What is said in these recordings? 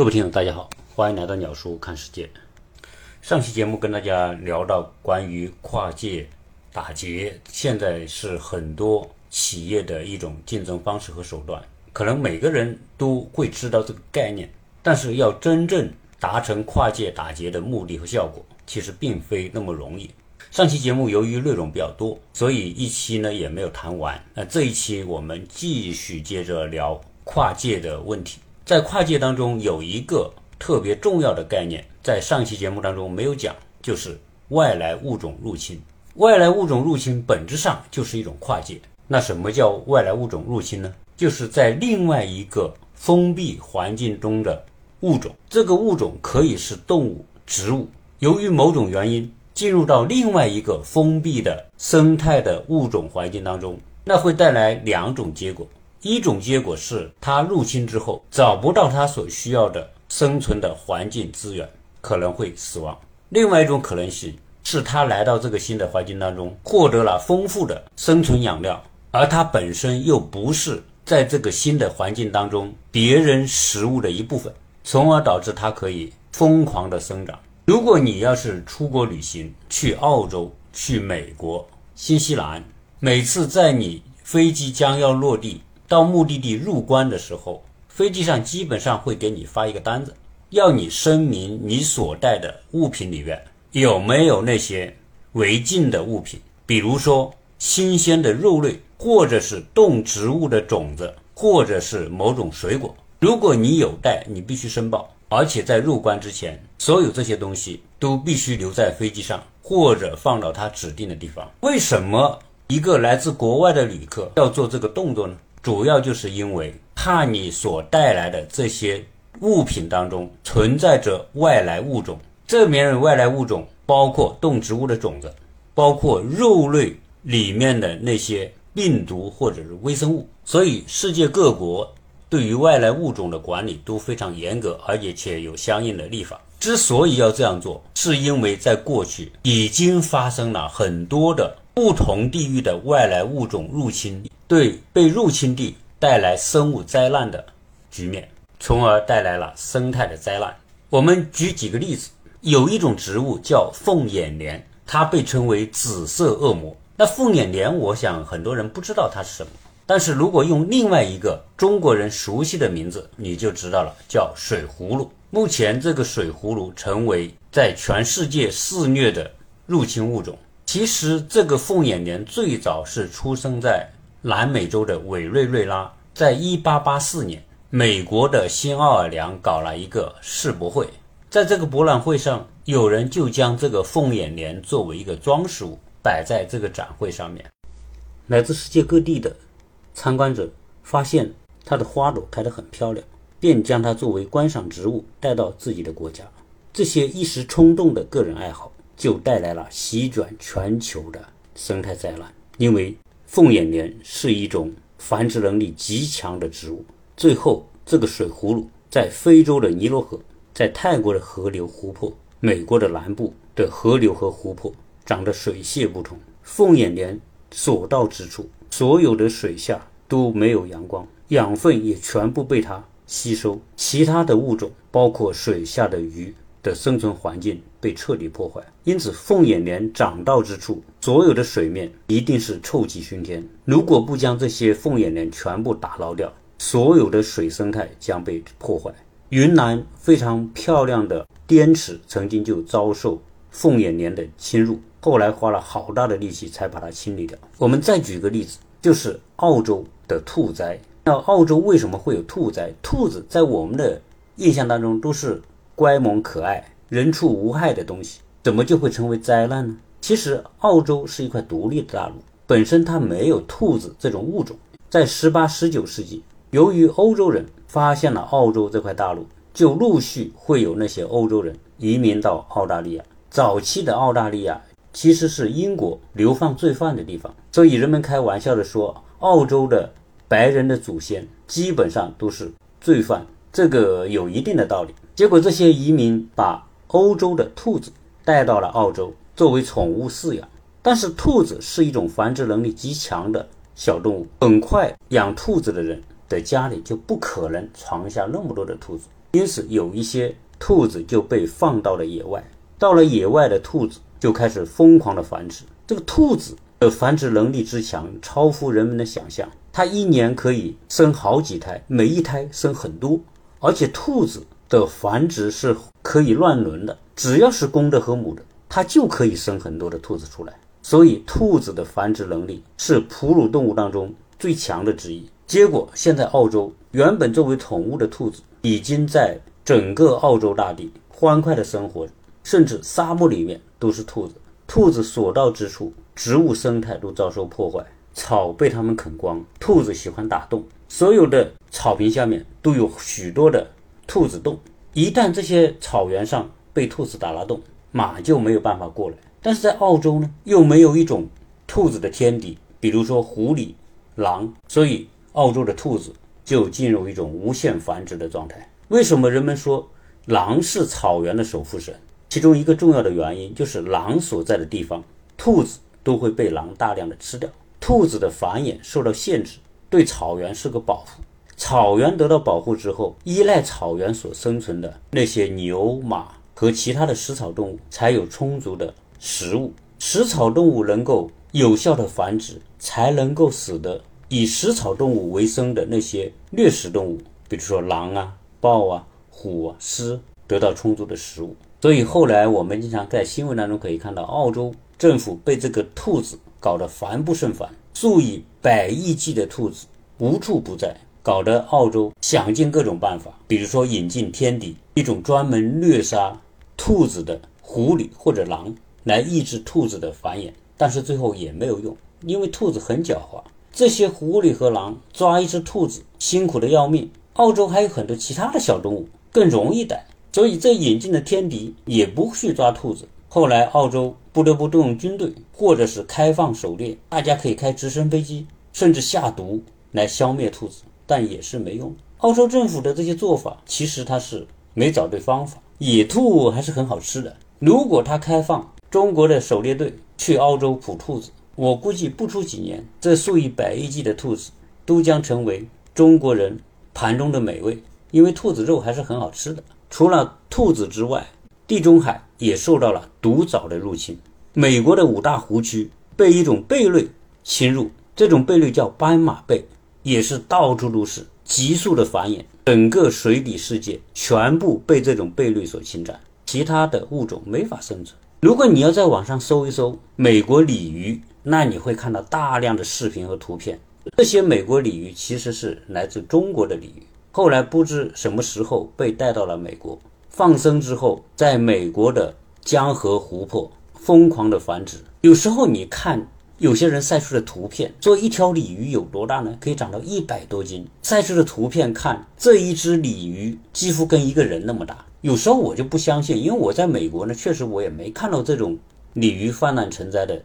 各位听友，大家好，欢迎来到鸟叔看世界。上期节目跟大家聊到关于跨界打劫，现在是很多企业的一种竞争方式和手段。可能每个人都会知道这个概念，但是要真正达成跨界打劫的目的和效果，其实并非那么容易。上期节目由于内容比较多，所以一期呢也没有谈完。那这一期我们继续接着聊跨界的问题。在跨界当中有一个特别重要的概念，在上期节目当中没有讲，就是外来物种入侵。外来物种入侵本质上就是一种跨界。那什么叫外来物种入侵呢？就是在另外一个封闭环境中的物种，这个物种可以是动物、植物，由于某种原因进入到另外一个封闭的生态的物种环境当中，那会带来两种结果。一种结果是，它入侵之后找不到它所需要的生存的环境资源，可能会死亡；另外一种可能性是，它来到这个新的环境当中，获得了丰富的生存养料，而它本身又不是在这个新的环境当中别人食物的一部分，从而导致它可以疯狂的生长。如果你要是出国旅行，去澳洲、去美国、新西兰，每次在你飞机将要落地。到目的地入关的时候，飞机上基本上会给你发一个单子，要你声明你所带的物品里面有没有那些违禁的物品，比如说新鲜的肉类，或者是动植物的种子，或者是某种水果。如果你有带，你必须申报，而且在入关之前，所有这些东西都必须留在飞机上，或者放到他指定的地方。为什么一个来自国外的旅客要做这个动作呢？主要就是因为怕你所带来的这些物品当中存在着外来物种，这里面的外来物种包括动植物的种子，包括肉类里面的那些病毒或者是微生物，所以世界各国对于外来物种的管理都非常严格，而且且有相应的立法。之所以要这样做，是因为在过去已经发生了很多的不同地域的外来物种入侵。对被入侵地带来生物灾难的局面，从而带来了生态的灾难。我们举几个例子，有一种植物叫凤眼莲，它被称为紫色恶魔。那凤眼莲，我想很多人不知道它是什么，但是如果用另外一个中国人熟悉的名字，你就知道了，叫水葫芦。目前这个水葫芦成为在全世界肆虐的入侵物种。其实这个凤眼莲最早是出生在。南美洲的委瑞瑞拉，在一八八四年，美国的新奥尔良搞了一个世博会，在这个博览会上，有人就将这个凤眼莲作为一个装饰物摆在这个展会上面。来自世界各地的参观者发现它的花朵开得很漂亮，便将它作为观赏植物带到自己的国家。这些一时冲动的个人爱好，就带来了席卷全球的生态灾难，因为。凤眼莲是一种繁殖能力极强的植物。最后，这个水葫芦在非洲的尼罗河、在泰国的河流湖泊、美国的南部的河流和湖泊长得水泄不通。凤眼莲所到之处，所有的水下都没有阳光，养分也全部被它吸收。其他的物种，包括水下的鱼。的生存环境被彻底破坏，因此凤眼莲长到之处，所有的水面一定是臭气熏天。如果不将这些凤眼莲全部打捞掉，所有的水生态将被破坏。云南非常漂亮的滇池曾经就遭受凤眼莲的侵入，后来花了好大的力气才把它清理掉。我们再举个例子，就是澳洲的兔灾。那澳洲为什么会有兔灾？兔子在我们的印象当中都是。乖萌可爱、人畜无害的东西，怎么就会成为灾难呢？其实，澳洲是一块独立的大陆，本身它没有兔子这种物种。在十八、十九世纪，由于欧洲人发现了澳洲这块大陆，就陆续会有那些欧洲人移民到澳大利亚。早期的澳大利亚其实是英国流放罪犯的地方，所以人们开玩笑的说，澳洲的白人的祖先基本上都是罪犯，这个有一定的道理。结果，这些移民把欧洲的兔子带到了澳洲，作为宠物饲养。但是，兔子是一种繁殖能力极强的小动物，很快养兔子的人的家里就不可能藏下那么多的兔子。因此有一些兔子就被放到了野外。到了野外的兔子就开始疯狂的繁殖。这个兔子的繁殖能力之强，超乎人们的想象。它一年可以生好几胎，每一胎生很多。而且兔子的繁殖是可以乱伦的，只要是公的和母的，它就可以生很多的兔子出来。所以，兔子的繁殖能力是哺乳动物当中最强的之一。结果，现在澳洲原本作为宠物的兔子，已经在整个澳洲大地欢快的生活，甚至沙漠里面都是兔子。兔子所到之处，植物生态都遭受破坏，草被它们啃光。兔子喜欢打洞，所有的草坪下面都有许多的兔子洞。一旦这些草原上被兔子打了洞，马就没有办法过来。但是在澳洲呢，又没有一种兔子的天敌，比如说狐狸、狼，所以澳洲的兔子就进入一种无限繁殖的状态。为什么人们说狼是草原的守护神？其中一个重要的原因就是狼所在的地方，兔子都会被狼大量的吃掉，兔子的繁衍受到限制，对草原是个保护。草原得到保护之后，依赖草原所生存的那些牛、马和其他的食草动物才有充足的。食物，食草动物能够有效的繁殖，才能够使得以食草动物为生的那些掠食动物，比如说狼啊、豹啊、虎啊、狮，得到充足的食物。所以后来我们经常在新闻当中可以看到，澳洲政府被这个兔子搞得烦不胜烦，数以百亿计的兔子无处不在，搞得澳洲想尽各种办法，比如说引进天敌，一种专门虐杀兔子的狐狸或者狼。来抑制兔子的繁衍，但是最后也没有用，因为兔子很狡猾。这些狐狸和狼抓一只兔子辛苦的要命。澳洲还有很多其他的小动物更容易逮，所以这引进的天敌也不去抓兔子。后来澳洲不得不动用军队，或者是开放狩猎，大家可以开直升飞机，甚至下毒来消灭兔子，但也是没用。澳洲政府的这些做法，其实它是没找对方法。野兔还是很好吃的，如果它开放。中国的狩猎队去澳洲捕兔子，我估计不出几年，这数以百亿计的兔子都将成为中国人盘中的美味。因为兔子肉还是很好吃的。除了兔子之外，地中海也受到了毒藻的入侵。美国的五大湖区被一种贝类侵入，这种贝类叫斑马贝，也是到处都是，急速的繁衍，整个水底世界全部被这种贝类所侵占，其他的物种没法生存。如果你要在网上搜一搜美国鲤鱼，那你会看到大量的视频和图片。这些美国鲤鱼其实是来自中国的鲤鱼，后来不知什么时候被带到了美国，放生之后，在美国的江河湖泊疯狂的繁殖。有时候你看有些人晒出的图片，说一条鲤鱼有多大呢？可以长到一百多斤。晒出的图片看这一只鲤鱼几乎跟一个人那么大。有时候我就不相信，因为我在美国呢，确实我也没看到这种鲤鱼泛滥成灾的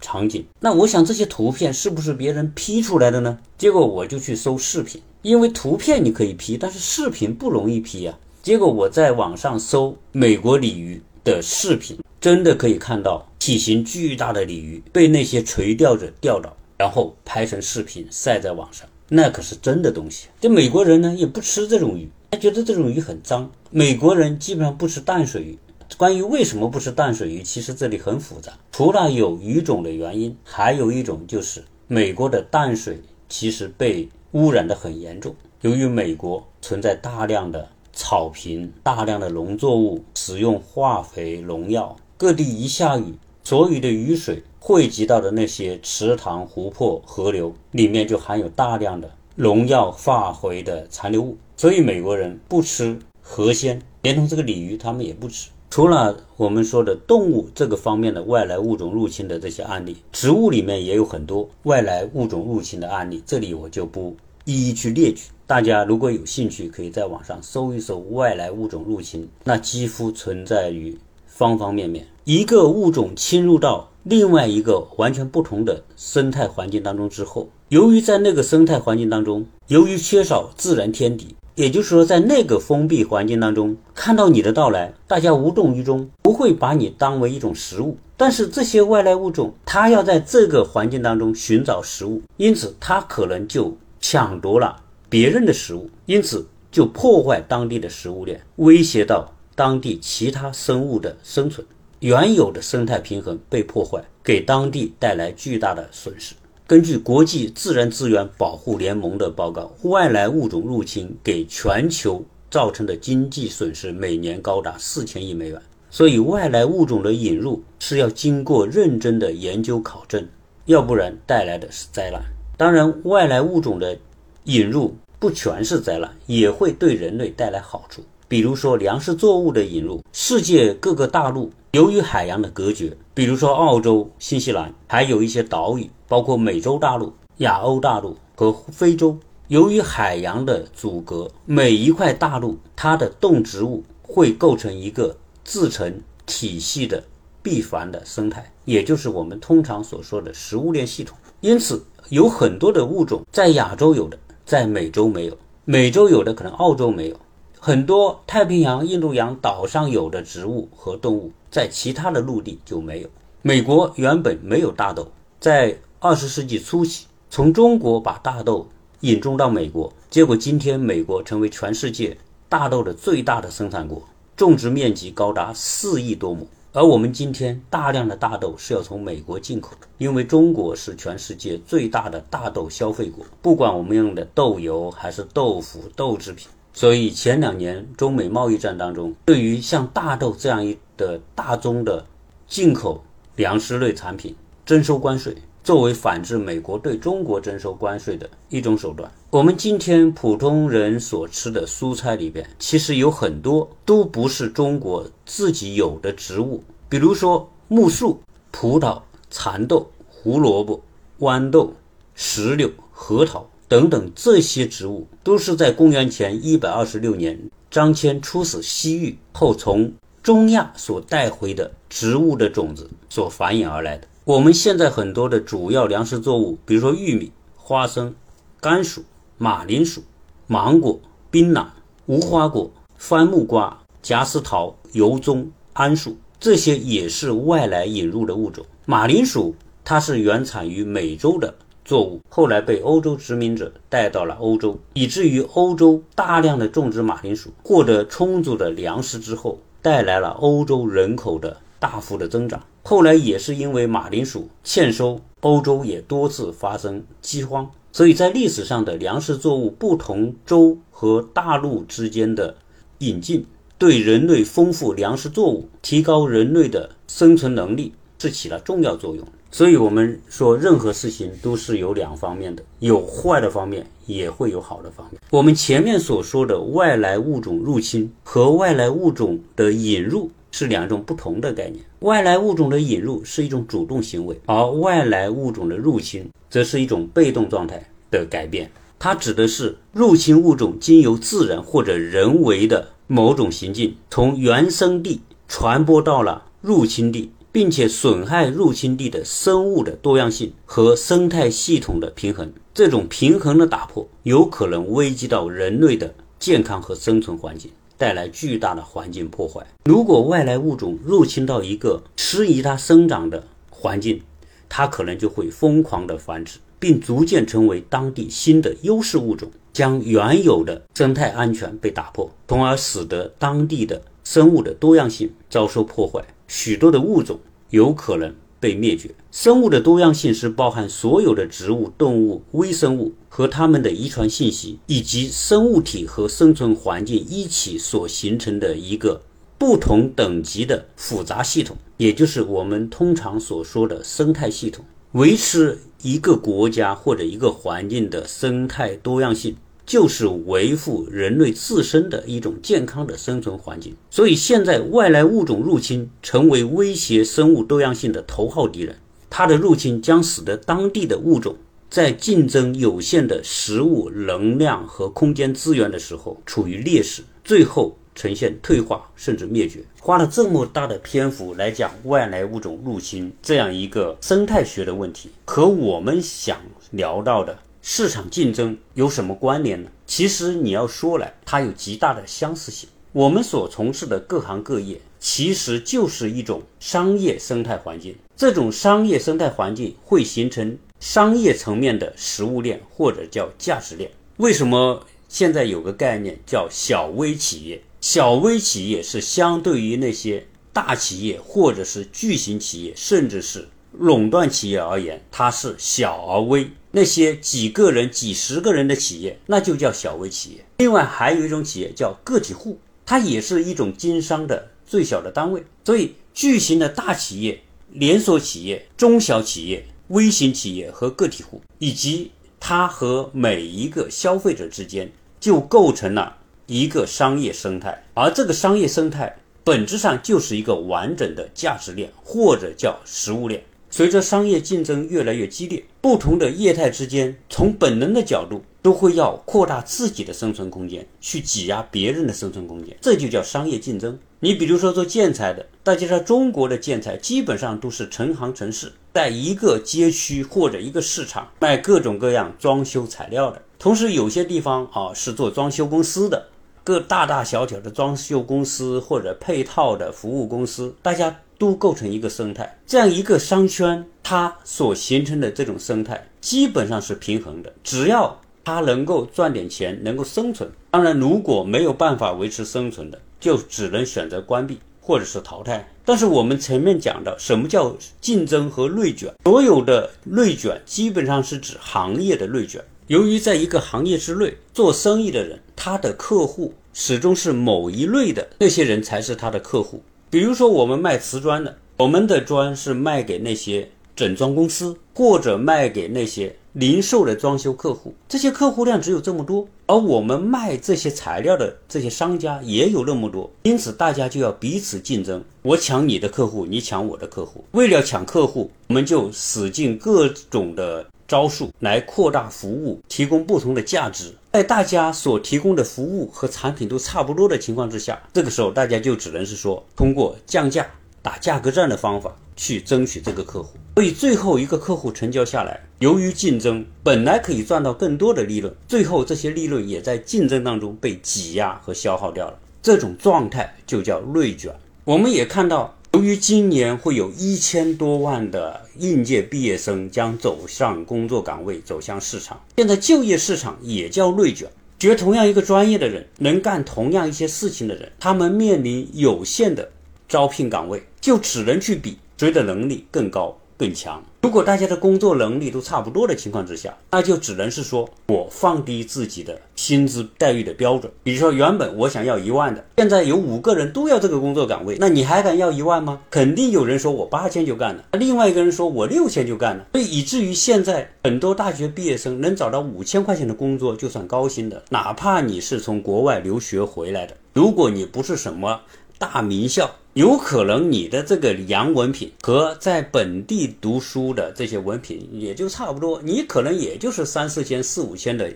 场景。那我想这些图片是不是别人 P 出来的呢？结果我就去搜视频，因为图片你可以 P，但是视频不容易 P 呀。结果我在网上搜美国鲤鱼的视频，真的可以看到体型巨大的鲤鱼被那些垂钓者钓到，然后拍成视频晒在网上，那可是真的东西。这美国人呢也不吃这种鱼。他觉得这种鱼很脏。美国人基本上不吃淡水鱼。关于为什么不吃淡水鱼，其实这里很复杂。除了有鱼种的原因，还有一种就是美国的淡水其实被污染的很严重。由于美国存在大量的草坪、大量的农作物，使用化肥、农药，各地一下雨，所有的雨水汇集到的那些池塘、湖泊、河流里面，就含有大量的农药、化肥的残留物。所以美国人不吃河鲜，连同这个鲤鱼，他们也不吃。除了我们说的动物这个方面的外来物种入侵的这些案例，植物里面也有很多外来物种入侵的案例，这里我就不一一去列举。大家如果有兴趣，可以在网上搜一搜外来物种入侵，那几乎存在于方方面面。一个物种侵入到另外一个完全不同的生态环境当中之后，由于在那个生态环境当中，由于缺少自然天敌。也就是说，在那个封闭环境当中，看到你的到来，大家无动于衷，不会把你当为一种食物。但是这些外来物种，它要在这个环境当中寻找食物，因此它可能就抢夺了别人的食物。因此，就破坏当地的食物链，威胁到当地其他生物的生存，原有的生态平衡被破坏，给当地带来巨大的损失。根据国际自然资源保护联盟的报告，外来物种入侵给全球造成的经济损失每年高达四千亿美元。所以，外来物种的引入是要经过认真的研究考证，要不然带来的是灾难。当然，外来物种的引入不全是灾难，也会对人类带来好处。比如说，粮食作物的引入，世界各个大陆由于海洋的隔绝，比如说澳洲、新西兰，还有一些岛屿。包括美洲大陆、亚欧大陆和非洲，由于海洋的阻隔，每一块大陆它的动植物会构成一个自成体系的闭环的生态，也就是我们通常所说的食物链系统。因此，有很多的物种在亚洲有的，在美洲没有；美洲有的可能澳洲没有。很多太平洋、印度洋岛上有的植物和动物，在其他的陆地就没有。美国原本没有大豆，在二十世纪初期，从中国把大豆引种到美国，结果今天美国成为全世界大豆的最大的生产国，种植面积高达四亿多亩。而我们今天大量的大豆是要从美国进口的，因为中国是全世界最大的大豆消费国，不管我们用的豆油还是豆腐、豆制品。所以前两年中美贸易战当中，对于像大豆这样一的大宗的进口粮食类产品征收关税。作为反制美国对中国征收关税的一种手段，我们今天普通人所吃的蔬菜里边，其实有很多都不是中国自己有的植物，比如说木薯、葡萄、蚕豆、胡萝卜、豌豆、石榴、核桃等等，这些植物都是在公元前一百二十六年张骞出使西域后，从中亚所带回的植物的种子所繁衍而来的。我们现在很多的主要粮食作物，比如说玉米、花生、甘薯、马铃薯、芒果、槟榔、无花果、番木瓜、夹丝桃、油棕、桉树，这些也是外来引入的物种。马铃薯它是原产于美洲的作物，后来被欧洲殖民者带到了欧洲，以至于欧洲大量的种植马铃薯，获得充足的粮食之后，带来了欧洲人口的大幅的增长。后来也是因为马铃薯欠收，欧洲也多次发生饥荒，所以在历史上的粮食作物不同州和大陆之间的引进，对人类丰富粮食作物、提高人类的生存能力是起了重要作用。所以，我们说任何事情都是有两方面的，有坏的方面，也会有好的方面。我们前面所说的外来物种入侵和外来物种的引入。是两种不同的概念。外来物种的引入是一种主动行为，而外来物种的入侵则是一种被动状态的改变。它指的是入侵物种经由自然或者人为的某种行径，从原生地传播到了入侵地，并且损害入侵地的生物的多样性和生态系统的平衡。这种平衡的打破，有可能危及到人类的健康和生存环境。带来巨大的环境破坏。如果外来物种入侵到一个适宜它生长的环境，它可能就会疯狂的繁殖，并逐渐成为当地新的优势物种，将原有的生态安全被打破，从而使得当地的生物的多样性遭受破坏，许多的物种有可能。被灭绝。生物的多样性是包含所有的植物、动物、微生物和它们的遗传信息，以及生物体和生存环境一起所形成的一个不同等级的复杂系统，也就是我们通常所说的生态系统。维持一个国家或者一个环境的生态多样性。就是维护人类自身的一种健康的生存环境，所以现在外来物种入侵成为威胁生物多样性的头号敌人。它的入侵将使得当地的物种在竞争有限的食物、能量和空间资源的时候处于劣势，最后呈现退化甚至灭绝。花了这么大的篇幅来讲外来物种入侵这样一个生态学的问题，和我们想聊到的。市场竞争有什么关联呢？其实你要说来，它有极大的相似性。我们所从事的各行各业，其实就是一种商业生态环境。这种商业生态环境会形成商业层面的食物链，或者叫价值链。为什么现在有个概念叫小微企业，小微企业是相对于那些大企业或者是巨型企业，甚至是垄断企业而言，它是小而微。那些几个人、几十个人的企业，那就叫小微企业。另外还有一种企业叫个体户，它也是一种经商的最小的单位。所以，巨型的大企业、连锁企业、中小企业、微型企业和个体户，以及它和每一个消费者之间。就构成了一个商业生态，而这个商业生态本质上就是一个完整的价值链，或者叫食物链。随着商业竞争越来越激烈，不同的业态之间从本能的角度都会要扩大自己的生存空间，去挤压别人的生存空间，这就叫商业竞争。你比如说做建材的，大家知道中国的建材基本上都是成行成市，在一个街区或者一个市场卖各种各样装修材料的。同时，有些地方啊是做装修公司的，各大大小小的装修公司或者配套的服务公司，大家都构成一个生态。这样一个商圈，它所形成的这种生态基本上是平衡的。只要它能够赚点钱，能够生存。当然，如果没有办法维持生存的，就只能选择关闭或者是淘汰。但是我们前面讲的什么叫竞争和内卷？所有的内卷基本上是指行业的内卷。由于在一个行业之内做生意的人，他的客户始终是某一类的那些人才是他的客户。比如说，我们卖瓷砖的，我们的砖是卖给那些整装公司，或者卖给那些零售的装修客户。这些客户量只有这么多，而我们卖这些材料的这些商家也有那么多，因此大家就要彼此竞争。我抢你的客户，你抢我的客户。为了抢客户，我们就使尽各种的。招数来扩大服务，提供不同的价值。在大家所提供的服务和产品都差不多的情况之下，这个时候大家就只能是说通过降价、打价格战的方法去争取这个客户。所以最后一个客户成交下来，由于竞争本来可以赚到更多的利润，最后这些利润也在竞争当中被挤压和消耗掉了。这种状态就叫内卷。我们也看到。由于今年会有一千多万的应届毕业生将走上工作岗位，走向市场，现在就业市场也叫内卷。学同样一个专业的人，能干同样一些事情的人，他们面临有限的招聘岗位，就只能去比谁的能力更高。更强。如果大家的工作能力都差不多的情况之下，那就只能是说我放低自己的薪资待遇的标准。比如说，原本我想要一万的，现在有五个人都要这个工作岗位，那你还敢要一万吗？肯定有人说我八千就干了，另外一个人说我六千就干了。所以以至于现在很多大学毕业生能找到五千块钱的工作就算高薪的，哪怕你是从国外留学回来的，如果你不是什么。大名校有可能你的这个洋文凭和在本地读书的这些文凭也就差不多，你可能也就是三四千、四五千的